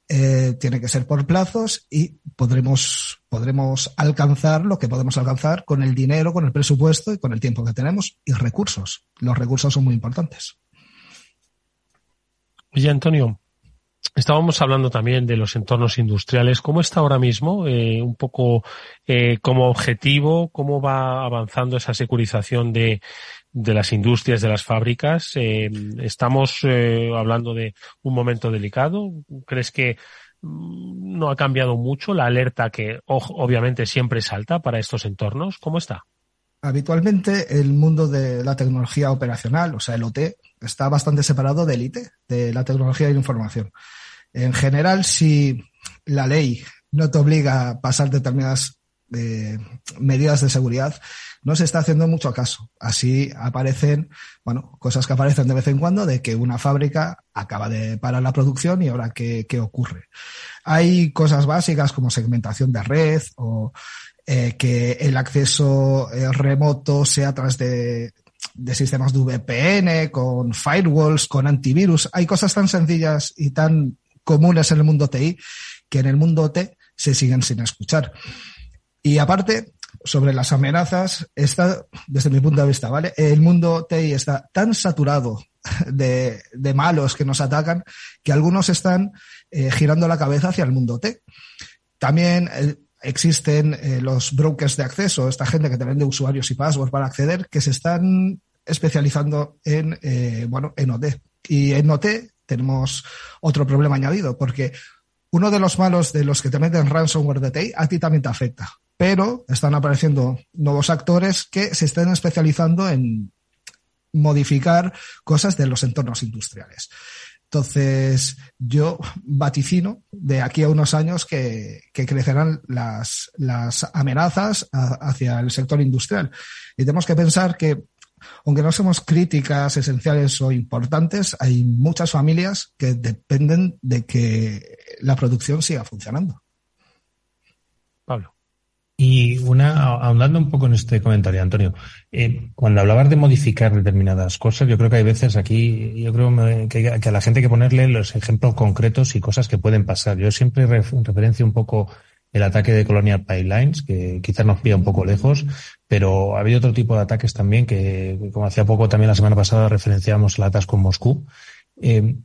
Eh, tiene que ser por plazos y podremos, podremos alcanzar lo que podemos alcanzar con el dinero, con el presupuesto y con el tiempo que tenemos y recursos. Los recursos son muy importantes. Oye, Antonio, estábamos hablando también de los entornos industriales. ¿Cómo está ahora mismo? Eh, un poco eh, como objetivo, ¿cómo va avanzando esa securización de, de las industrias, de las fábricas. Eh, estamos hablando de un momento delicado. ¿Crees que mm, no ha cambiado mucho la alerta que obviamente siempre salta para estos entornos? ¿Cómo está? Habitualmente el mundo de la tecnología operacional, o sea, el OT, está bastante separado del IT, de la tecnología de la información. En general, si la ley no te obliga a pasar determinadas eh, medidas de seguridad, no se está haciendo mucho caso. Así aparecen, bueno, cosas que aparecen de vez en cuando de que una fábrica acaba de parar la producción y ahora qué, qué ocurre. Hay cosas básicas como segmentación de red o eh, que el acceso eh, remoto sea a través de, de sistemas de VPN, con firewalls, con antivirus. Hay cosas tan sencillas y tan comunes en el mundo TI que en el mundo T se siguen sin escuchar. Y aparte, sobre las amenazas, está, desde mi punto de vista, ¿vale? El mundo TI está tan saturado de, de malos que nos atacan que algunos están eh, girando la cabeza hacia el mundo T. También existen eh, los brokers de acceso, esta gente que te vende usuarios y passwords para acceder, que se están especializando en, bueno, en OT. Y en OT tenemos otro problema añadido, porque uno de los malos de los que te meten ransomware de TI a ti también te afecta, pero están apareciendo nuevos actores que se están especializando en modificar cosas de los entornos industriales. Entonces, yo vaticino de aquí a unos años que, crecerán las, las amenazas hacia el sector industrial. Y tenemos que pensar que, aunque no somos críticas esenciales o importantes, hay muchas familias que dependen de que la producción siga funcionando. Y una, ahondando un poco en este comentario, Antonio, eh, cuando hablabas de modificar determinadas cosas, yo creo que hay veces aquí, yo creo que, a la gente hay que ponerle los ejemplos concretos y cosas que pueden pasar. Yo siempre referencio un poco el ataque de Colonial Pipelines, que quizás nos pilla un poco lejos, pero ha habido otro tipo de ataques también que, como hacía poco también la semana pasada referenciábamos el atasco con Moscú. Eh,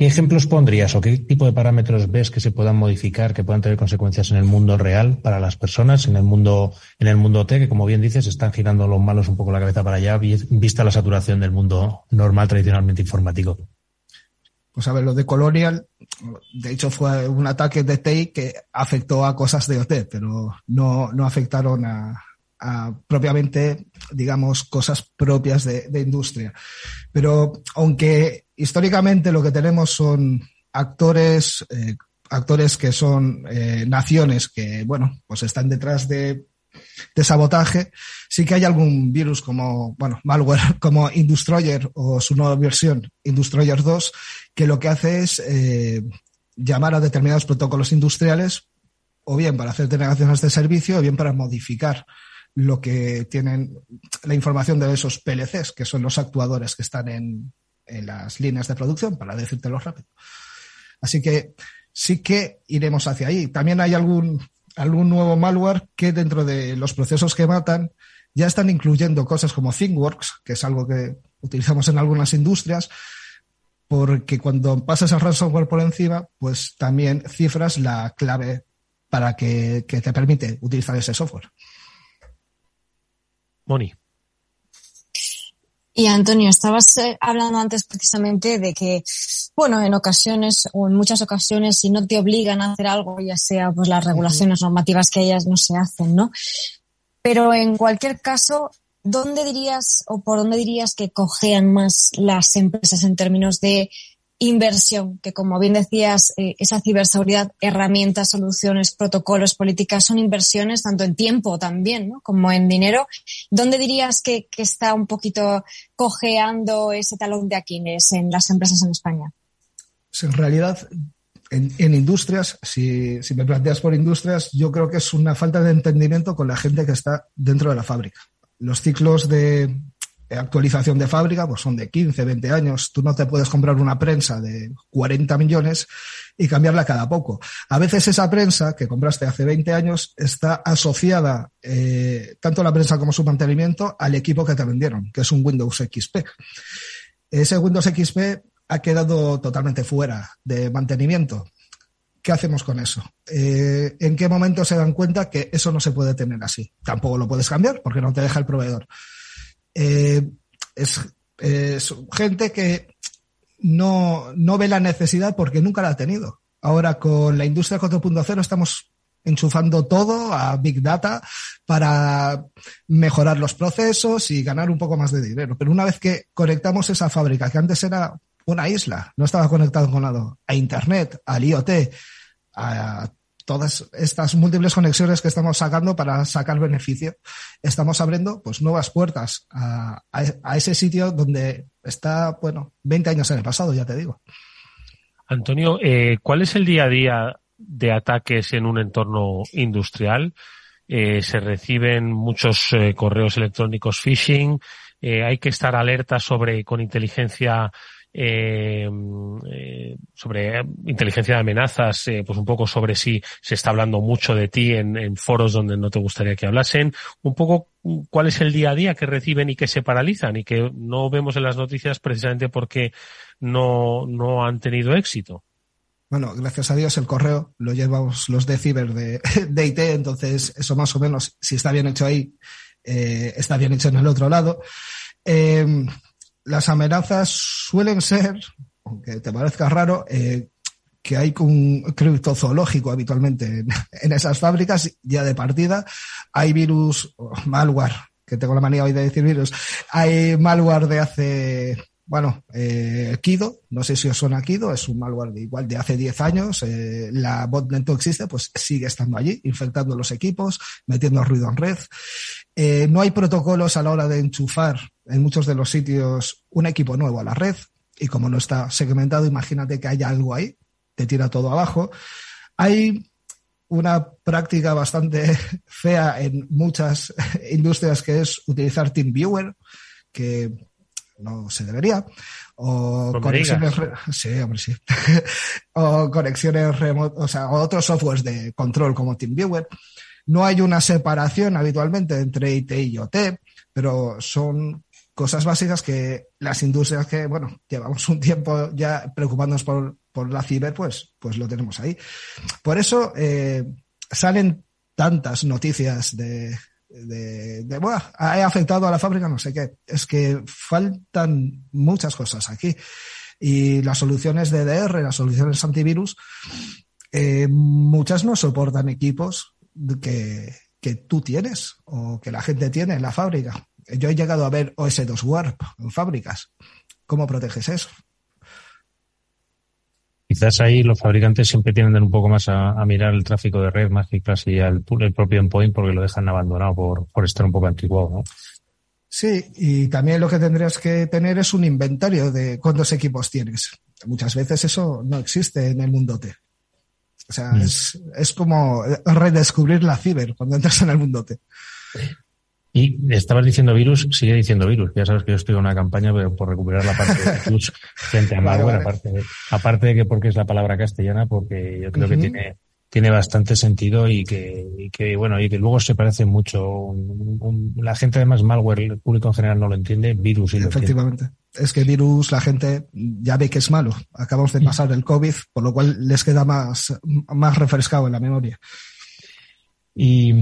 ¿Qué ejemplos pondrías o qué tipo de parámetros ves que se puedan modificar, que puedan tener consecuencias en el mundo real para las personas, en el mundo, en el mundo T, que como bien dices, están girando los malos un poco la cabeza para allá, vista la saturación del mundo normal, tradicionalmente informático? Pues a ver, lo de Colonial, de hecho fue un ataque de TI que afectó a cosas de OT, pero no, no afectaron a, propiamente, digamos, cosas propias de, industria. Pero aunque históricamente lo que tenemos son actores, eh, actores que son eh, naciones que, bueno, pues están detrás de, de, sabotaje. Sí que hay algún virus como, bueno, malware como Industroyer o su nueva versión, Industroyer 2, que lo que hace es eh, llamar a determinados protocolos industriales o bien para hacer denegaciones de servicio o bien para modificar lo que tienen la información de esos PLCs, que son los actuadores que están en, en las líneas de producción, para decírtelo rápido. Así que sí que iremos hacia ahí. También hay algún, algún nuevo malware que dentro de los procesos que matan ya están incluyendo cosas como ThingWorks, que es algo que utilizamos en algunas industrias, porque cuando pasas el ransomware por encima, pues también cifras la clave para que, que te permite utilizar ese software. Moni. Y Antonio, estabas eh, hablando antes precisamente de que, bueno, en ocasiones o en muchas ocasiones, si no te obligan a hacer algo, ya sea pues las regulaciones normativas que ellas no se hacen, ¿no? Pero en cualquier caso, ¿dónde dirías o por dónde dirías que cojean más las empresas en términos de inversión, que como bien decías, eh, esa ciberseguridad, herramientas, soluciones, protocolos, políticas, son inversiones tanto en tiempo también, ¿no? Como en dinero. ¿Dónde dirías que, está un poquito cojeando ese talón de Aquiles en las empresas en España? Pues en realidad, en, industrias, si, si me planteas por industrias, yo creo que es una falta de entendimiento con la gente que está dentro de la fábrica. Los ciclos de, actualización de fábrica, pues son de 15, 20 años. Tú no te puedes comprar una prensa de 40 millones y cambiarla cada poco. A veces esa prensa que compraste hace 20 años está asociada, eh, tanto la prensa como su mantenimiento, al equipo que te vendieron, que es un Windows XP. Ese Windows XP ha quedado totalmente fuera de mantenimiento. ¿Qué hacemos con eso? Eh, ¿En qué momento se dan cuenta que eso no se puede tener así? Tampoco lo puedes cambiar porque no te deja el proveedor. Eh, es, gente que no, no ve la necesidad porque nunca la ha tenido. Ahora con la industria 4.0 estamos enchufando todo a Big Data para mejorar los procesos y ganar un poco más de dinero. Pero una vez que conectamos esa fábrica, que antes era una isla, no estaba conectado con nada, a Internet, al IoT, a todas estas múltiples conexiones que estamos sacando para sacar beneficio, estamos abriendo pues nuevas puertas a, ese sitio donde está, bueno, 20 años en el pasado, ya te digo. Antonio, eh, ¿cuál es el día a día de ataques en un entorno industrial? Eh, se reciben muchos eh, correos electrónicos phishing, hay que estar alerta sobre con inteligencia eh, eh, sobre inteligencia de amenazas, eh, pues un poco sobre si se está hablando mucho de ti en, foros donde no te gustaría que hablasen, un poco cuál es el día a día que reciben y que se paralizan y que no vemos en las noticias precisamente porque no, no han tenido éxito. Bueno, gracias a Dios el correo lo llevamos los de Ciber de, de IT, entonces eso más o menos, si está bien hecho ahí, está bien hecho en el otro lado. Las amenazas suelen ser, aunque te parezca raro, eh, que hay un criptozoológico habitualmente en, esas fábricas, ya de partida. Hay virus, malware, que tengo la manía hoy de decir virus, hay malware de hace, bueno, eh, Kido, no sé si os suena Kido, es un malware de igual de hace 10 años, eh, la botnet no existe, pues sigue estando allí, infectando los equipos, metiendo ruido en red. Eh, no hay protocolos a la hora de enchufar en muchos de los sitios un equipo nuevo a la red, y como no está segmentado, imagínate que haya algo ahí te tira todo abajo. Hay una práctica bastante fea en muchas industrias que es utilizar TeamViewer, que no se debería. O conexiones, sí, hombre, sí. o conexiones remotas, o sea, otros softwares de control como TeamViewer. No hay una separación habitualmente entre IT y OT, pero son cosas básicas que las industrias que, bueno, llevamos un tiempo ya preocupándonos por, por la ciber, pues, pues lo tenemos ahí. Por eso eh, salen tantas noticias de, de, de ha afectado a la fábrica, no sé qué. Es que faltan muchas cosas aquí. Y las soluciones de DR, las soluciones antivirus, eh, muchas no soportan equipos que, que tú tienes o que la gente tiene en la fábrica. Yo he llegado a ver OS2 Warp en fábricas. ¿Cómo proteges eso? Quizás ahí los fabricantes siempre tienden un poco más a, mirar el tráfico de red más que casi al el propio endpoint porque lo dejan abandonado por, por estar un poco antiguo, ¿no? Sí, y también lo que tendrías que tener es un inventario de cuántos equipos tienes. Muchas veces eso no existe en el mundo T. O sea, mm. es, es como redescubrir la ciber cuando entras en el mundo T. Y estabas diciendo virus, sigue diciendo virus. Ya sabes que yo estoy en una campaña por recuperar la parte de virus frente a malware, aparte, de, aparte de que porque es la palabra castellana, porque yo creo que tiene, tiene bastante sentido y que, y que, bueno, y que luego se parece mucho. la gente además malware, el público en general no lo entiende, virus y Efectivamente. Es que virus la gente ya ve que es malo. Acabamos de pasar el COVID, por lo cual les queda más, más refrescado en la memoria. Y,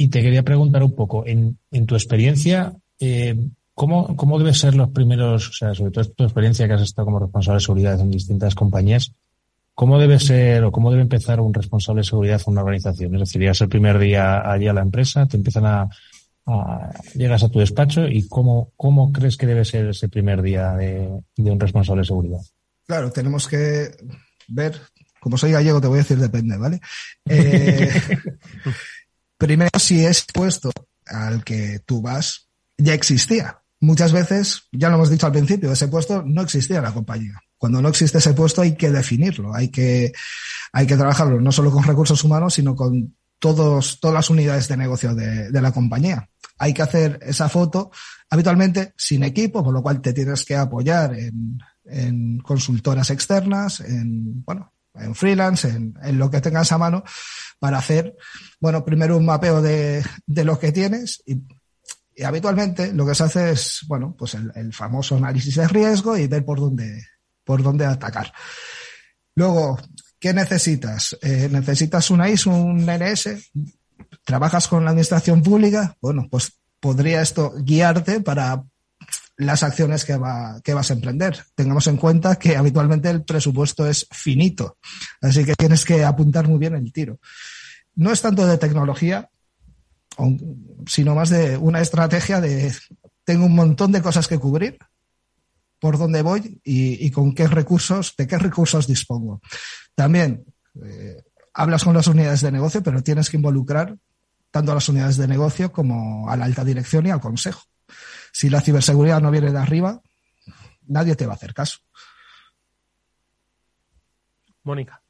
y te quería preguntar un poco, en, en tu experiencia, eh, ¿cómo, ¿cómo deben ser los primeros, o sea, sobre todo tu experiencia que has estado como responsable de seguridad en distintas compañías, ¿cómo debe ser o cómo debe empezar un responsable de seguridad en una organización? Es decir, llegas el primer día allí a la empresa, te empiezan a, llegas a tu despacho y cómo, cómo crees que debe ser ese primer día de, de un responsable de seguridad? Claro, tenemos que ver, como soy gallego te voy a decir depende, ¿vale? Eh, Primero, si es puesto al que tú vas, ya existía. Muchas veces, ya lo hemos dicho al principio, ese puesto no existía en la compañía. Cuando no existe ese puesto hay que definirlo, hay que, hay que trabajarlo no solo con recursos humanos, sino con todos, todas las unidades de negocio de, de la compañía. Hay que hacer esa foto habitualmente sin equipo, por lo cual te tienes que apoyar en, en consultoras externas, en, bueno, en freelance, en, en, lo que tengas a mano, para hacer, bueno, primero un mapeo de, de lo que tienes y, habitualmente lo que se hace es, bueno, pues el, el, famoso análisis de riesgo y ver por dónde, por dónde atacar. Luego, ¿qué necesitas? Eh, ¿Necesitas una ISO, un NS? ¿Trabajas con la administración pública? Bueno, pues podría esto guiarte para las acciones que, va, que vas a emprender. Tengamos en cuenta que habitualmente el presupuesto es finito, así que tienes que apuntar muy bien el tiro. No es tanto de tecnología, sino más de una estrategia de tengo un montón de cosas que cubrir, por dónde voy y, con qué recursos, de qué recursos dispongo. También eh, hablas con las unidades de negocio, pero tienes que involucrar tanto a las unidades de negocio como a la alta dirección y al consejo si la ciberseguridad no viene de arriba, nadie te va a hacer caso. Mónica.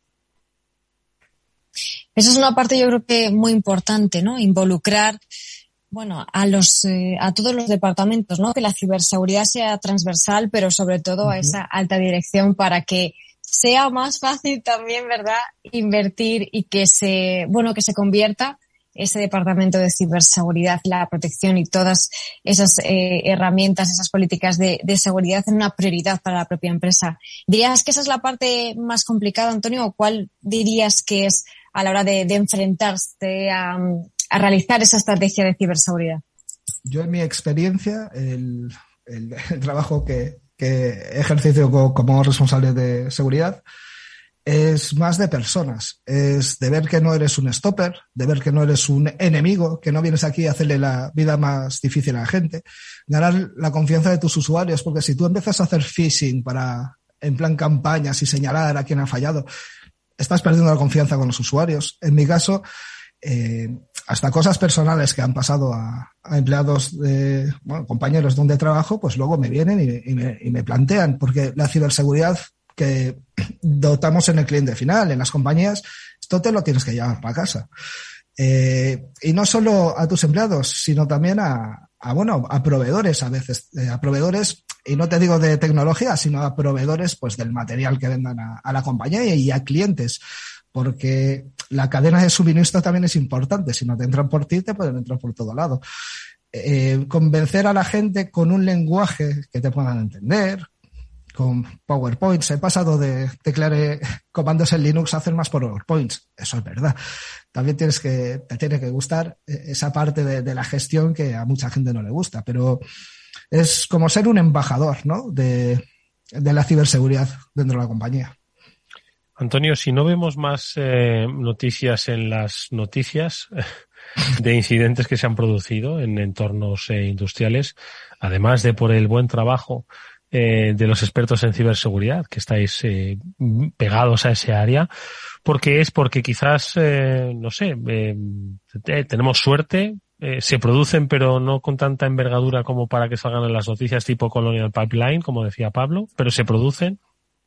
Esa es una parte yo creo que muy importante, ¿no? Involucrar, bueno, a los, eh, a todos los departamentos, ¿no? Que la ciberseguridad sea transversal, pero sobre todo uh -huh. a esa alta dirección para que sea más fácil también, ¿verdad? Invertir y que se, bueno, que se convierta ese departamento de ciberseguridad, la protección y todas esas eh, herramientas, esas políticas de, seguridad en una prioridad para la propia empresa. ¿Dirías que esa es la parte más complicada, Antonio? ¿O cuál dirías que es a la hora de, de enfrentarse a, realizar esa estrategia de ciberseguridad? Yo, en mi experiencia, el, trabajo que, que ejercicio como responsable de seguridad es más de personas, es de ver que no eres un stopper, de ver que no eres un enemigo, que no vienes aquí a hacerle la vida más difícil a la gente, ganar la confianza de tus usuarios, porque si tú empiezas a hacer phishing para, en plan campañas y señalar a quién ha fallado, estás perdiendo la confianza con los usuarios. En mi caso, eh, hasta cosas personales que han pasado a, empleados de, bueno, compañeros donde trabajo, pues luego me vienen y, me, y me plantean, porque la ciberseguridad que dotamos en el cliente final, en las compañías, esto te lo tienes que llevar para casa. Eh, y no solo a tus empleados, sino también a, bueno, a proveedores a veces, eh, a proveedores, y no te digo de tecnología, sino a proveedores pues del material que vendan a, la compañía y a clientes, porque la cadena de suministro también es importante. Si no te entran por ti, te pueden entrar por todo lado. Eh, convencer a la gente con un lenguaje que te puedan entender, con PowerPoints. He pasado de teclear eh, comandos en Linux a hacer más PowerPoints. Eso es verdad. También tienes que, te tiene que gustar eh, esa parte de, la gestión que a mucha gente no le gusta, pero es como ser un embajador, ¿no? De, la ciberseguridad dentro de la compañía. Antonio, si no vemos más eh, noticias en las noticias de incidentes que se han producido en entornos industriales, además de por el buen trabajo eh, de los expertos en ciberseguridad, que estáis eh, pegados a ese área, porque es porque quizás, eh, no sé, tenemos suerte, se producen pero no con tanta envergadura como para que salgan en las noticias tipo Colonial Pipeline, como decía Pablo, pero se producen.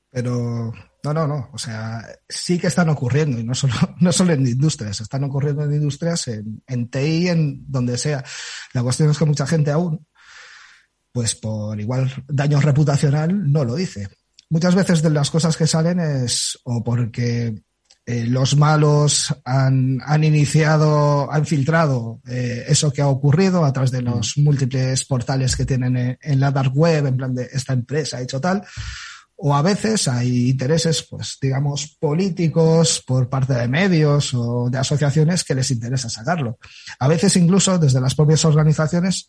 Pero no, no, no. O sea, sí que están ocurriendo y no solo, no solo en industrias, están ocurriendo en industrias, en TI, en donde sea. La cuestión es que mucha gente aún pues por igual daño reputacional no lo dice. Muchas veces de las cosas que salen es o porque eh, los malos han, han, iniciado, han filtrado eh, eso que ha ocurrido a través de los mm. múltiples portales que tienen en, la dark web, en plan de esta empresa ha hecho tal. O a veces hay intereses, pues digamos, políticos por parte de medios o de asociaciones que les interesa sacarlo. A veces incluso desde las propias organizaciones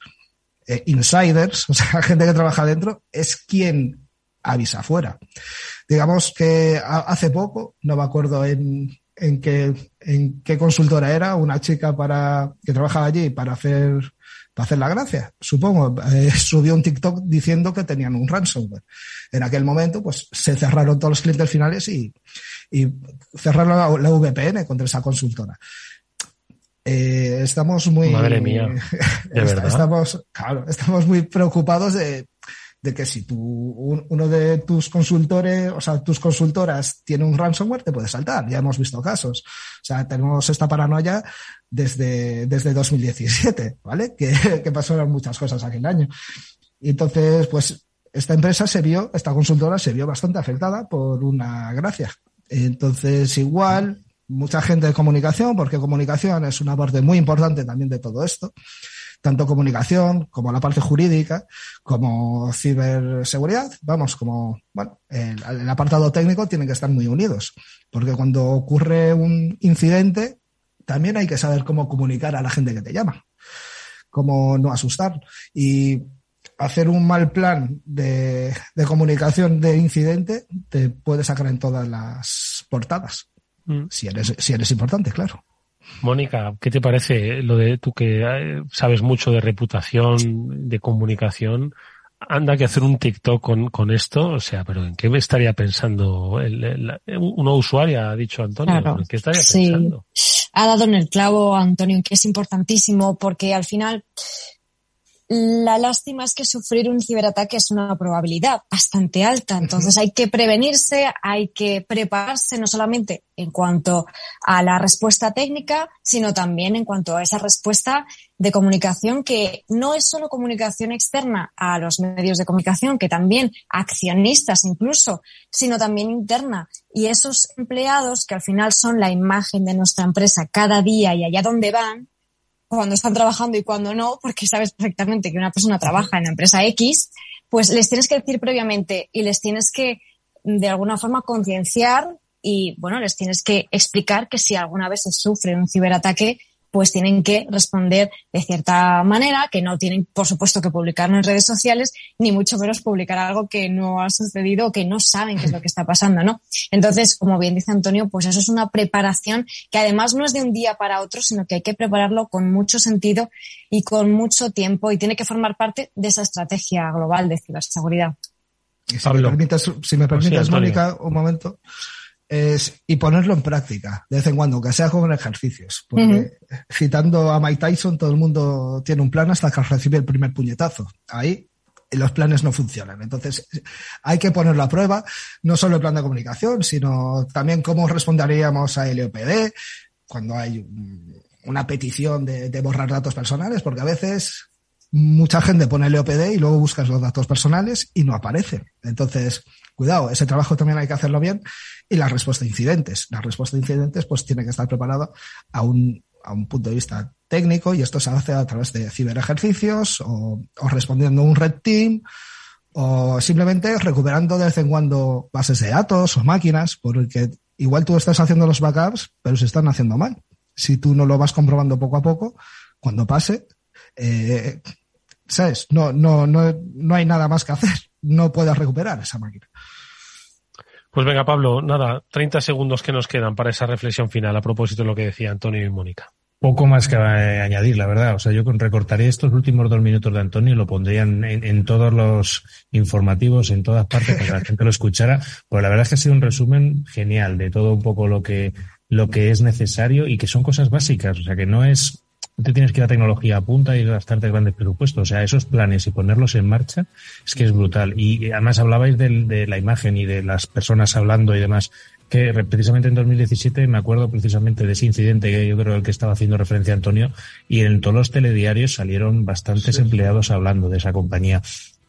eh, insiders, o sea, gente que trabaja dentro, es quien avisa afuera. Digamos que hace poco, no me acuerdo en, qué, consultora era, una chica para, que trabajaba allí para hacer, para hacer la gracia, supongo, eh, subió un TikTok diciendo que tenían un ransomware. En aquel momento, pues se cerraron todos los clientes finales y, y cerraron la, la VPN contra esa consultora. Eh, estamos muy. Madre mía. ¿De verdad? Estamos, claro, estamos muy preocupados de, de que si tú, uno de tus consultores, o sea, tus consultoras tiene un ransomware, te puede saltar. Ya hemos visto casos. O sea, tenemos esta paranoia desde, desde 2017, ¿vale? Que, que pasaron muchas cosas aquel año. Y entonces, pues, esta empresa se vio, esta consultora se vio bastante afectada por una gracia. Entonces, igual, mucha gente de comunicación, porque comunicación es una parte muy importante también de todo esto, tanto comunicación como la parte jurídica, como ciberseguridad, vamos, como, bueno, el, el apartado técnico tienen que estar muy unidos, porque cuando ocurre un incidente, también hay que saber cómo comunicar a la gente que te llama, cómo no asustar. Y hacer un mal plan de, de, comunicación de incidente te puede sacar en todas las portadas. Mm. Si, eres, si eres importante, claro. Mónica, ¿qué te parece lo de tú que eh, sabes mucho de reputación, de comunicación? Anda que hacer un TikTok con, con esto, o sea, pero ¿en qué me estaría pensando? El, una usuaria ha dicho Antonio, ¿en qué estaría pensando? Ha dado en el clavo Antonio, que es importantísimo porque al final la lástima es que sufrir un ciberataque es una probabilidad bastante alta. Entonces hay que prevenirse, hay que prepararse no solamente en cuanto a la respuesta técnica, sino también en cuanto a esa respuesta de comunicación que no es solo comunicación externa a los medios de comunicación, que también accionistas incluso, sino también interna. Y esos empleados que al final son la imagen de nuestra empresa cada día y allá donde van, cuando están trabajando y cuando no, porque sabes perfectamente que una persona trabaja en la empresa X, pues les tienes que decir previamente y les tienes que de alguna forma concienciar y bueno, les tienes que explicar que si alguna vez se sufre un ciberataque, pues tienen que responder de cierta manera, que no tienen, por supuesto, que publicarlo en redes sociales, ni mucho menos publicar algo que no ha sucedido o que no saben qué es lo que está pasando, ¿no? Entonces, como bien dice Antonio, pues eso es una preparación que además no es de un día para otro, sino que hay que prepararlo con mucho sentido y con mucho tiempo y tiene que formar parte de esa estrategia global de ciberseguridad. si, me permites, si me permites Mónica, un momento es, y ponerlo en práctica de vez en cuando, que sea como ejercicios. Porque citando a Mike Tyson, todo el mundo tiene un plan hasta que recibe el primer puñetazo. Ahí los planes no funcionan. Entonces, hay que ponerlo a prueba, no solo el plan de comunicación, sino también cómo responderíamos a LOPD cuando hay una petición de, borrar datos personales, porque a veces mucha gente pone LOPD y luego buscas los datos personales y no aparecen. Entonces, cuidado, ese trabajo también hay que hacerlo bien y la respuesta a incidentes. La respuesta a incidentes pues tiene que estar preparada a un, a un punto de vista técnico y esto se hace a través de ciberejercicios o, o respondiendo a un red team o simplemente recuperando de vez en cuando bases de datos o máquinas, porque igual tú estás haciendo los backups, pero se están haciendo mal. Si tú no lo vas comprobando poco a poco, cuando pase, eh, ¿sabes? No, no, no, no hay nada más que hacer. No puedes recuperar esa máquina. Pues venga, Pablo, nada, 30 segundos que nos quedan para esa reflexión final a propósito de lo que decía Antonio y Mónica. Poco más que eh, añadir, la verdad. O sea, yo recortaría estos últimos dos minutos de Antonio y lo pondría en, en, todos los informativos, en todas partes, para que la gente lo escuchara. Pues la verdad es que ha sido un resumen genial de todo un poco lo que, lo que es necesario y que son cosas básicas. O sea, que no es no te tienes que ir a tecnología a punta y gastarte grandes presupuestos. O sea, esos planes y ponerlos en marcha es que es brutal. Y además hablabais de, la imagen y de las personas hablando y demás que precisamente en 2017 me acuerdo precisamente de ese incidente que yo creo el que estaba haciendo referencia Antonio y en todos los telediarios salieron bastantes empleados hablando de esa compañía.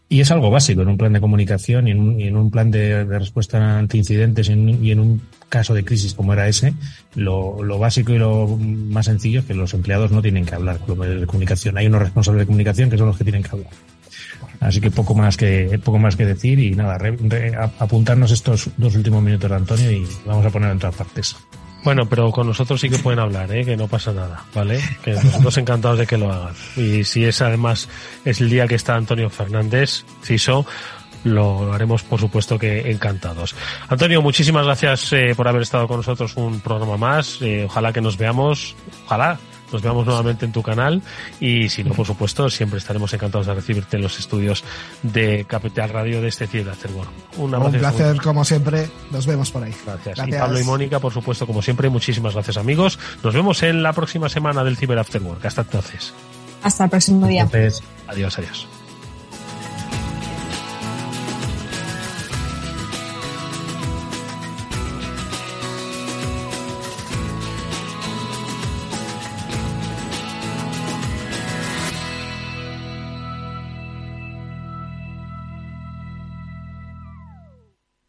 Y es algo básico en un plan de comunicación y en un, plan de, respuesta ante incidentes y en un caso de crisis como era ese, lo, básico y lo más sencillo es que los empleados no tienen que hablar con los medios de comunicación. Hay unos responsables de comunicación que son los que tienen que hablar. Así que poco más que poco más que decir y nada, apuntarnos estos dos últimos minutos de Antonio y vamos a ponerlo en todas partes. Bueno, pero con nosotros sí que pueden hablar, ¿eh? que no pasa nada, ¿vale? Que nosotros encantados de que lo hagan. Y si es además es el día que está Antonio Fernández, CISO, lo haremos por supuesto que encantados. Antonio, muchísimas gracias eh, por haber estado con nosotros un programa más. Eh, ojalá que nos veamos, ojalá nos veamos nuevamente en tu canal y si no, por supuesto, siempre estaremos encantados de recibirte en los estudios de Capital Radio de este Ciudad Un, un placer, como siempre. Nos vemos por ahí. Gracias. Y Pablo y Mónica, por supuesto, como siempre, muchísimas gracias, amigos. Nos vemos en la próxima semana del Ciber After Work. Hasta entonces. Hasta el próximo día. Adiós, adiós.